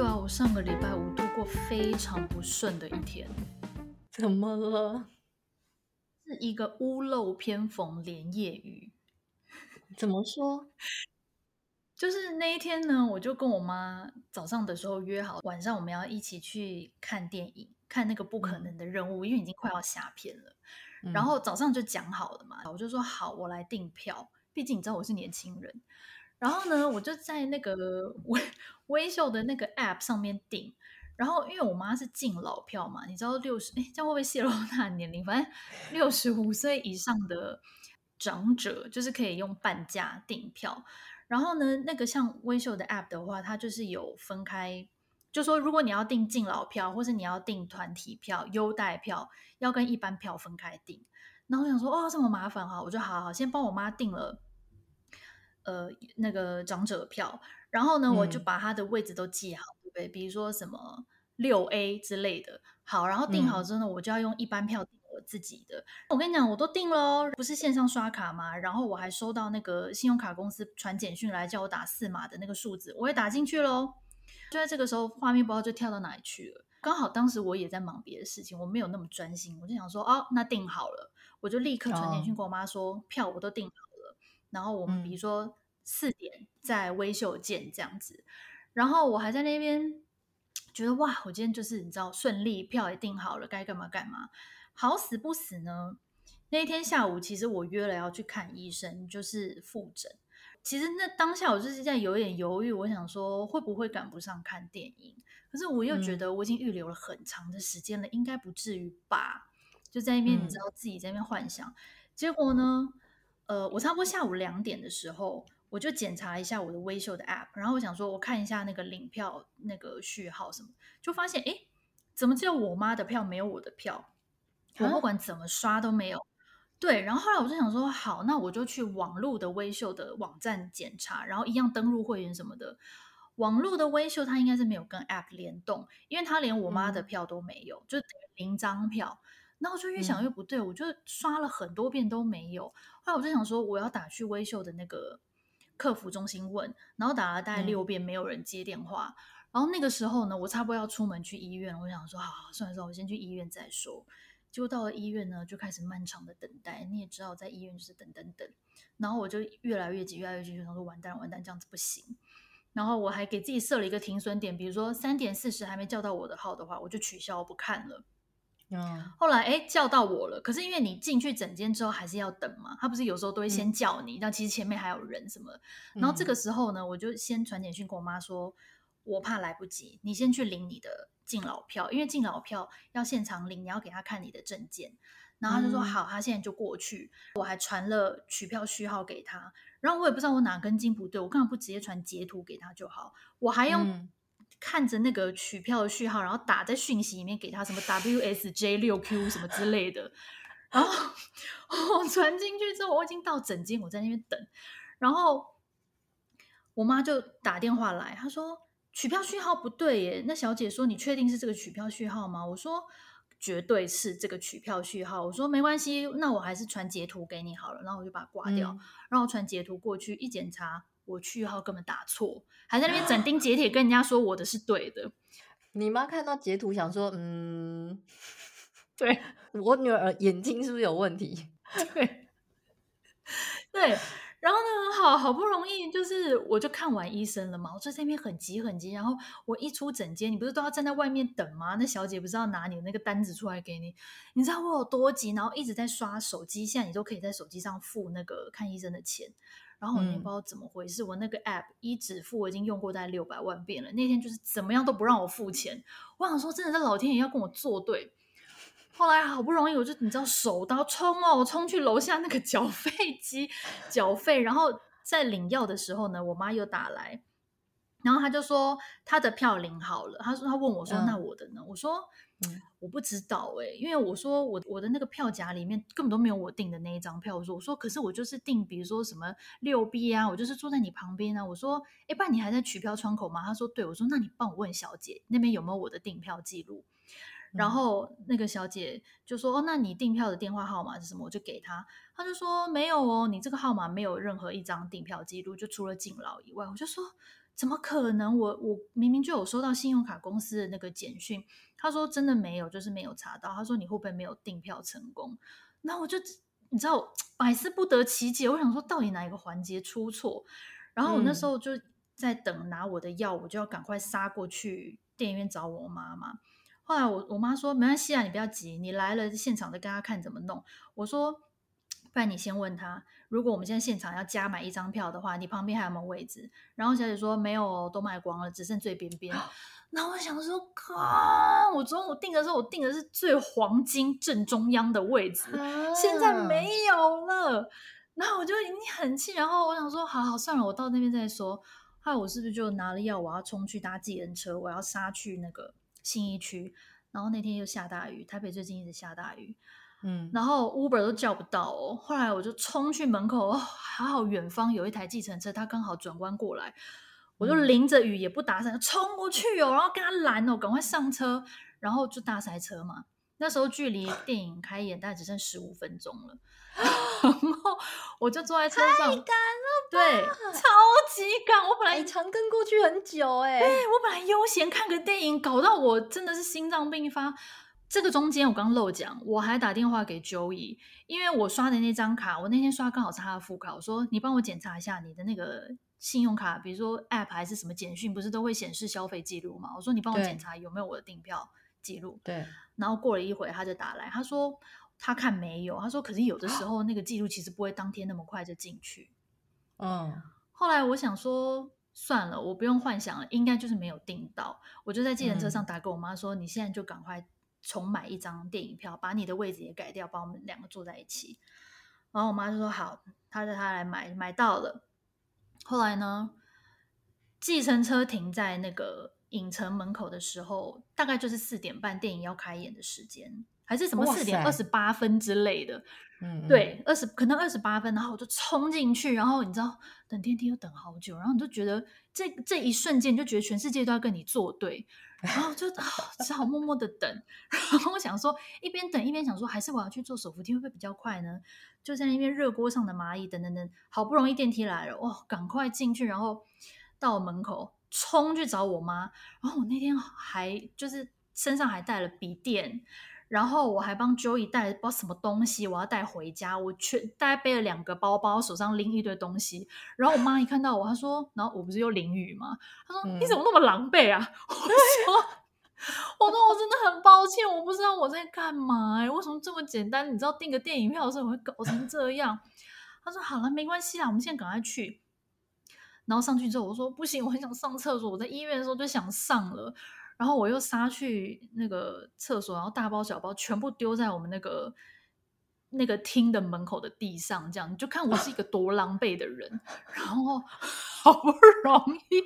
有啊，我上个礼拜五度过非常不顺的一天。怎么了？是一个屋漏偏逢连夜雨。怎么说？就是那一天呢，我就跟我妈早上的时候约好，晚上我们要一起去看电影，看那个不可能的任务，嗯、因为已经快要下片了。嗯、然后早上就讲好了嘛，我就说好，我来订票。毕竟你知道我是年轻人。然后呢，我就在那个微微秀的那个 app 上面订。然后因为我妈是敬老票嘛，你知道六十，哎，这样会不会泄露她的年龄？反正六十五岁以上的长者就是可以用半价订票。然后呢，那个像微秀的 app 的话，它就是有分开，就说如果你要订敬老票，或是你要订团体票、优待票，要跟一般票分开订。然后我想说，哦，这么麻烦哈，我就好好先帮我妈订了。呃，那个长者票，然后呢，嗯、我就把他的位置都记好，对不对？比如说什么六 A 之类的，好，然后订好之后呢，嗯、我就要用一般票订我自己的。我跟你讲，我都订喽，不是线上刷卡吗？然后我还收到那个信用卡公司传简讯来叫我打四码的那个数字，我也打进去喽。就在这个时候，画面不知道就跳到哪里去了。刚好当时我也在忙别的事情，我没有那么专心，我就想说，哦，那订好了，我就立刻传简讯跟我妈说，哦、票我都订好了。然后我们比如说四点在微秀见这样子，然后我还在那边觉得哇，我今天就是你知道顺利，票也订好了，该干嘛干嘛。好死不死呢，那一天下午其实我约了要去看医生，就是复诊。其实那当下我就是在有点犹豫，我想说会不会赶不上看电影，可是我又觉得我已经预留了很长的时间了，嗯、应该不至于吧？就在那边你知道自己在那边幻想，嗯、结果呢？呃，我差不多下午两点的时候，我就检查一下我的微秀的 app，然后我想说，我看一下那个领票那个序号什么，就发现，哎，怎么只有我妈的票没有我的票？我不管怎么刷都没有。对，然后后来我就想说，好，那我就去网络的微秀的网站检查，然后一样登录会员什么的。网络的微秀它应该是没有跟 app 联动，因为它连我妈的票都没有，嗯、就零张票。然后我就越想越不对，嗯、我就刷了很多遍都没有。后来我就想说，我要打去微秀的那个客服中心问，然后打了大概六遍，没有人接电话。嗯、然后那个时候呢，我差不多要出门去医院，我想说，好，好，算了算了，我先去医院再说。结果到了医院呢，就开始漫长的等待。你也知道，在医院就是等等等。然后我就越来越急，越来越急，就想说，完蛋完蛋，这样子不行。然后我还给自己设了一个停损点，比如说三点四十还没叫到我的号的话，我就取消不看了。嗯，后来哎叫到我了，可是因为你进去整间之后还是要等嘛，他不是有时候都会先叫你，但、嗯、其实前面还有人什么。然后这个时候呢，我就先传简讯跟我妈说，我怕来不及，你先去领你的敬老票，因为敬老票要现场领，你要给他看你的证件。然后他就说、嗯、好，他现在就过去。我还传了取票序号给他，然后我也不知道我哪根筋不对，我干嘛不直接传截图给他就好？我还用。嗯看着那个取票的序号，然后打在讯息里面给他什么 WSJ 六 Q 什么之类的，然后 我传进去之后，我已经到诊间，我在那边等，然后我妈就打电话来，她说取票序号不对耶，那小姐说你确定是这个取票序号吗？我说绝对是这个取票序号，我说没关系，那我还是传截图给你好了，然后我就把它挂掉，嗯、然后传截图过去一检查。我去号根本打错，还在那边斩钉截铁跟人家说我的是对的。你妈看到截图想说，嗯，对，我女儿眼睛是不是有问题？对，对。然后呢，好好不容易就是我就看完医生了嘛，我在那边很急很急。然后我一出诊间，你不是都要站在外面等吗？那小姐不是要拿你的那个单子出来给你？你知道我有多急？然后一直在刷手机，现在你都可以在手机上付那个看医生的钱。然后我也不知道怎么回事，嗯、我那个 app 一指付我已经用过大概六百万遍了。那天就是怎么样都不让我付钱，我想说真的，是老天爷要跟我作对。后来好不容易，我就你知道手刀冲哦，我冲去楼下那个缴费机缴费，然后在领药的时候呢，我妈又打来，然后她就说她的票领好了，她说她问我说、嗯、那我的呢？我说。嗯、我不知道哎、欸，因为我说我我的那个票夹里面根本都没有我订的那一张票。我说我说可是我就是订，比如说什么六 B 啊，我就是坐在你旁边啊。我说哎，不然你还在取票窗口吗？他说对。我说那你帮我问小姐那边有没有我的订票记录。然后那个小姐就说哦，那你订票的电话号码是什么？我就给他，他就说没有哦，你这个号码没有任何一张订票记录，就除了敬老以外。我就说怎么可能？我我明明就有收到信用卡公司的那个简讯，他说真的没有，就是没有查到。他说你会不会没有订票成功？那我就你知道百思不得其解。我想说到底哪一个环节出错？然后我那时候就在等拿我的药，我就要赶快杀过去电影院找我妈妈。后来我我妈说没关系啊，你不要急，你来了现场再跟他看怎么弄。我说 不然你先问他。如果我们现在现场要加买一张票的话，你旁边还有没有位置？然后小姐说没有，都卖光了，只剩最边边。然后我想说，靠！我中午订的时候，我订的是最黄金正中央的位置，啊、现在没有了。然后我就已经很气，然后我想说，好好算了，我到那边再说。后来我是不是就拿了药，我要冲去搭计程车，我要杀去那个信义区。然后那天又下大雨，台北最近一直下大雨。嗯，然后 Uber 都叫不到哦。后来我就冲去门口，哦，还好远方有一台计程车，他刚好转弯过来，我就淋着雨也不打伞，冲过去哦，然后跟他拦哦，赶快上车，然后就大塞车嘛。那时候距离电影开演大概只剩十五分钟了，然后我就坐在车上，太赶了，对，超级赶。我本来长庚过去很久哎，哎，我本来悠闲看个电影，搞到我真的是心脏病发。这个中间我刚漏讲，我还打电话给 Joey，因为我刷的那张卡，我那天刷刚好是他的副卡，我说你帮我检查一下你的那个信用卡，比如说 App 还是什么简讯，不是都会显示消费记录吗？我说你帮我检查有没有我的订票记录。对。然后过了一会，他就打来，他说他看没有，他说可是有的时候那个记录其实不会当天那么快就进去。嗯。后来我想说算了，我不用幻想了，应该就是没有订到，我就在计程车上打给我妈说，嗯、你现在就赶快。重买一张电影票，把你的位置也改掉，把我们两个坐在一起。然后我妈就说好，她叫她来买，买到了。后来呢，计程车停在那个影城门口的时候，大概就是四点半，电影要开演的时间，还是什么四点二十八分之类的。嗯，对，二十可能二十八分，然后我就冲进去，然后你知道等电梯又等好久，然后你就觉得这这一瞬间，你就觉得全世界都要跟你作对。然后就，只好默默的等。然后我想说，一边等一边想说，还是我要去做手扶梯会不会比较快呢？就在那边热锅上的蚂蚁，等等等，好不容易电梯来了，哇，赶快进去，然后到门口冲去找我妈。然后我那天还就是身上还带了笔电。然后我还帮 Joey 带了包什么东西，我要带回家。我全大概背了两个包包，手上拎一堆东西。然后我妈一看到我，她说：“然后我不是又淋雨吗？”她说：“嗯、你怎么那么狼狈啊？” 我说：“我说我真的很抱歉，我不知道我在干嘛、欸。为什么这么简单？你知道订个电影票的时候我会搞成这样？”她说：“好了，没关系啦，我们现在赶快去。”然后上去之后，我说：“不行，我很想上厕所。我在医院的时候就想上了。”然后我又杀去那个厕所，然后大包小包全部丢在我们那个那个厅的门口的地上，这样你就看我是一个多狼狈的人。然后 好不容易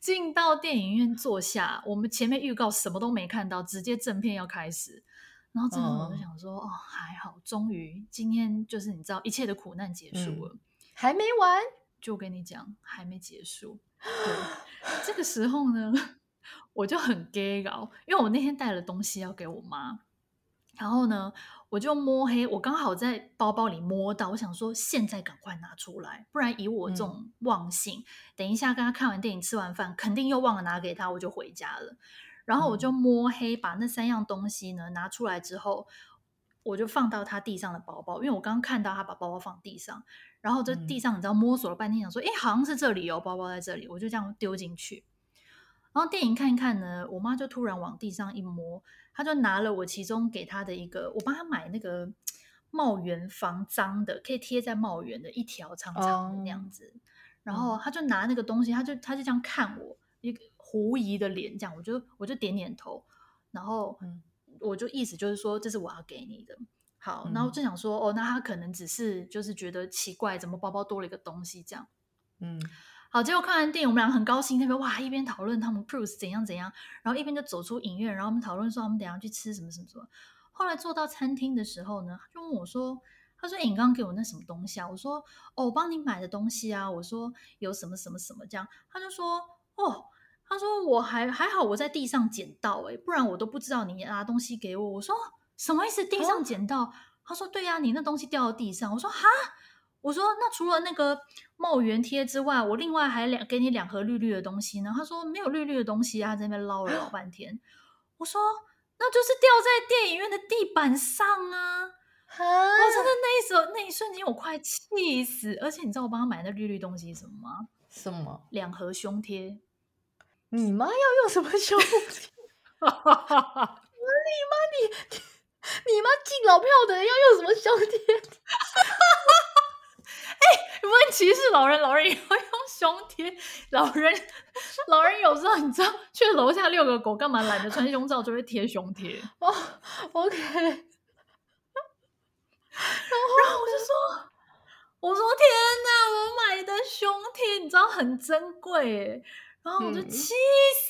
进到电影院坐下，我们前面预告什么都没看到，直接正片要开始。然后这时候我就想说，哦，还好，终于今天就是你知道一切的苦难结束了，嗯、还没完，就跟你讲还没结束。对，这个时候呢。我就很 gay 搞，因为我那天带了东西要给我妈，然后呢，我就摸黑，我刚好在包包里摸到，我想说现在赶快拿出来，不然以我这种忘性，嗯、等一下跟他看完电影吃完饭，肯定又忘了拿给他，我就回家了。然后我就摸黑把那三样东西呢拿出来之后，我就放到他地上的包包，因为我刚刚看到他把包包放地上，然后这地上你知道摸索了半天，想说哎，好像是这里哦，包包在这里，我就这样丢进去。然后电影看一看呢，我妈就突然往地上一摸，她就拿了我其中给她的一个，我帮她买那个帽檐防脏的，可以贴在帽檐的一条长长的那样子。Oh. 然后她就拿那个东西，她就她就这样看我，一个狐疑的脸，这样我就我就点点头，然后我就意思就是说这是我要给你的。好，然后就想说哦，那她可能只是就是觉得奇怪，怎么包包多了一个东西这样，嗯。好，结果看完电影，我们俩很高兴，那边哇一边讨论他们 cruise 怎样怎样，然后一边就走出影院，然后我们讨论说我们等下去吃什么什么什么。后来坐到餐厅的时候呢，他就问我说：“他说、欸、你刚刚给我那什么东西啊？”我说：“哦，我帮你买的东西啊。”我说：“有什么什么什么这样。”他就说：“哦，他说我还还好，我在地上捡到诶、欸，不然我都不知道你拿东西给我。”我说：“什么意思？地上捡到？”他说：“对呀、啊，你那东西掉到地上。”我说：“哈。”我说那除了那个帽圆贴之外，我另外还两给你两盒绿绿的东西呢。他说没有绿绿的东西，啊在那边捞了老半天。我说那就是掉在电影院的地板上啊！我真的那一时候那一瞬间我快气死。而且你知道我帮他买那绿绿东西什么吗？什么？两盒胸贴。你妈要用什么胸 你妈你你妈敬老票的人要用什么胸贴？哎、欸，不会歧视老人，老人也要用胸贴。老人，老人有时候你知道，去楼下遛个狗，干嘛懒得穿胸罩，就会贴胸贴。哦，OK。然后，然后我就说，我说天哪，我买的胸贴，你知道很珍贵。然后我就气死，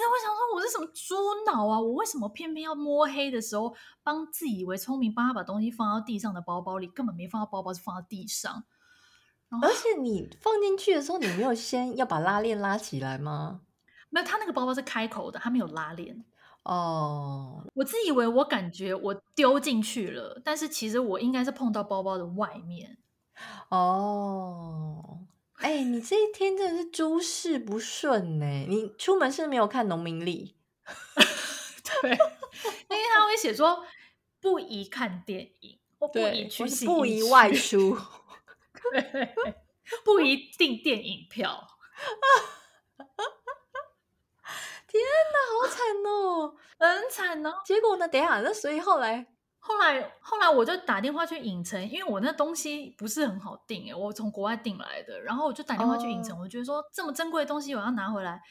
嗯、我想说，我是什么猪脑啊？我为什么偏偏要摸黑的时候帮自以为聪明，帮他把东西放到地上的包包里，根本没放到包包，是放到地上。而且你放进去的时候，你没有先要把拉链拉起来吗？没有，它那个包包是开口的，它没有拉链。哦，oh. 我自以为我感觉我丢进去了，但是其实我应该是碰到包包的外面。哦。Oh. 哎、欸，你这一天真的是诸事不顺呢。你出门是没有看农民历？对，因为他会写说不宜看电影，或不宜去戏不宜外出，对，不一定电影票。天哪，好惨哦，很惨哦。结果呢？等一下，那所以后来。后来，后来我就打电话去影城，因为我那东西不是很好订诶，我从国外订来的。然后我就打电话去影城，oh. 我觉得说这么珍贵的东西我要拿回来。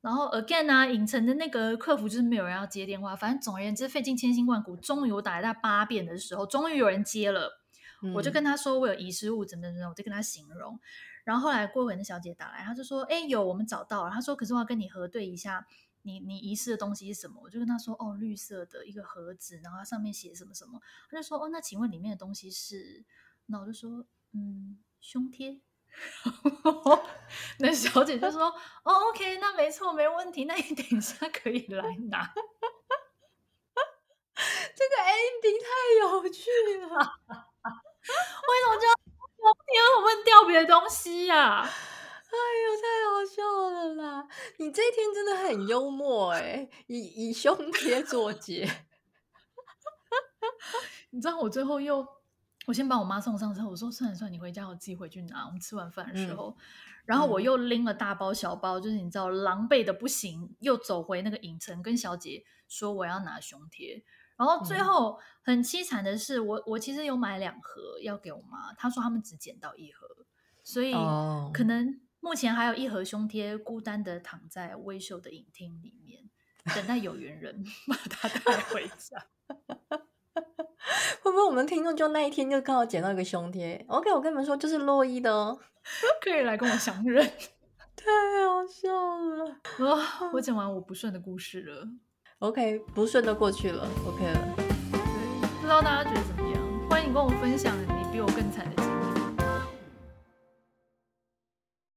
然后 again 啊，影城的那个客服就是没有人要接电话。反正总而言之，费尽千辛万苦，终于我打了大概八遍的时候，终于有人接了。嗯、我就跟他说我有遗失物，怎么怎么，我就跟他形容。然后后来过会那小姐打来，她就说：“哎，有我们找到了。”她说：“可是我要跟你核对一下。”你你遗失的东西是什么？我就跟她说，哦，绿色的一个盒子，然后它上面写什么什么。她就说，哦，那请问里面的东西是？那我就说，嗯，胸贴。那小姐就说，哦，OK，那没错，没问题，那你等一下可以来拿。这个 ending 太有趣了，为什么就要胸贴？我问掉别的东西呀、啊？哎呦，太好笑了啦！你这一天真的很幽默哎，以以胸贴作结。你知道我最后又，我先把我妈送上车，我说算了算了，你回家我自己回去拿。我们吃完饭的时候，嗯、然后我又拎了大包小包，就是你知道狼狈的不行，又走回那个影城，跟小姐说我要拿胸贴。然后最后很凄惨的是，我我其实有买两盒要给我妈，她说他们只捡到一盒，所以可能。目前还有一盒胸贴，孤单的躺在微秀的影厅里面，等待有缘人 把它带回家。会不会我们听众就那一天就刚好捡到一个胸贴？OK，我跟你们说，就是洛伊的哦，可以来跟我相认。太好笑了！哦，我讲完我不顺的故事了。OK，不顺的过去了。OK 了。对，不知道大家觉得怎么样？欢迎跟我分享你比我更惨的。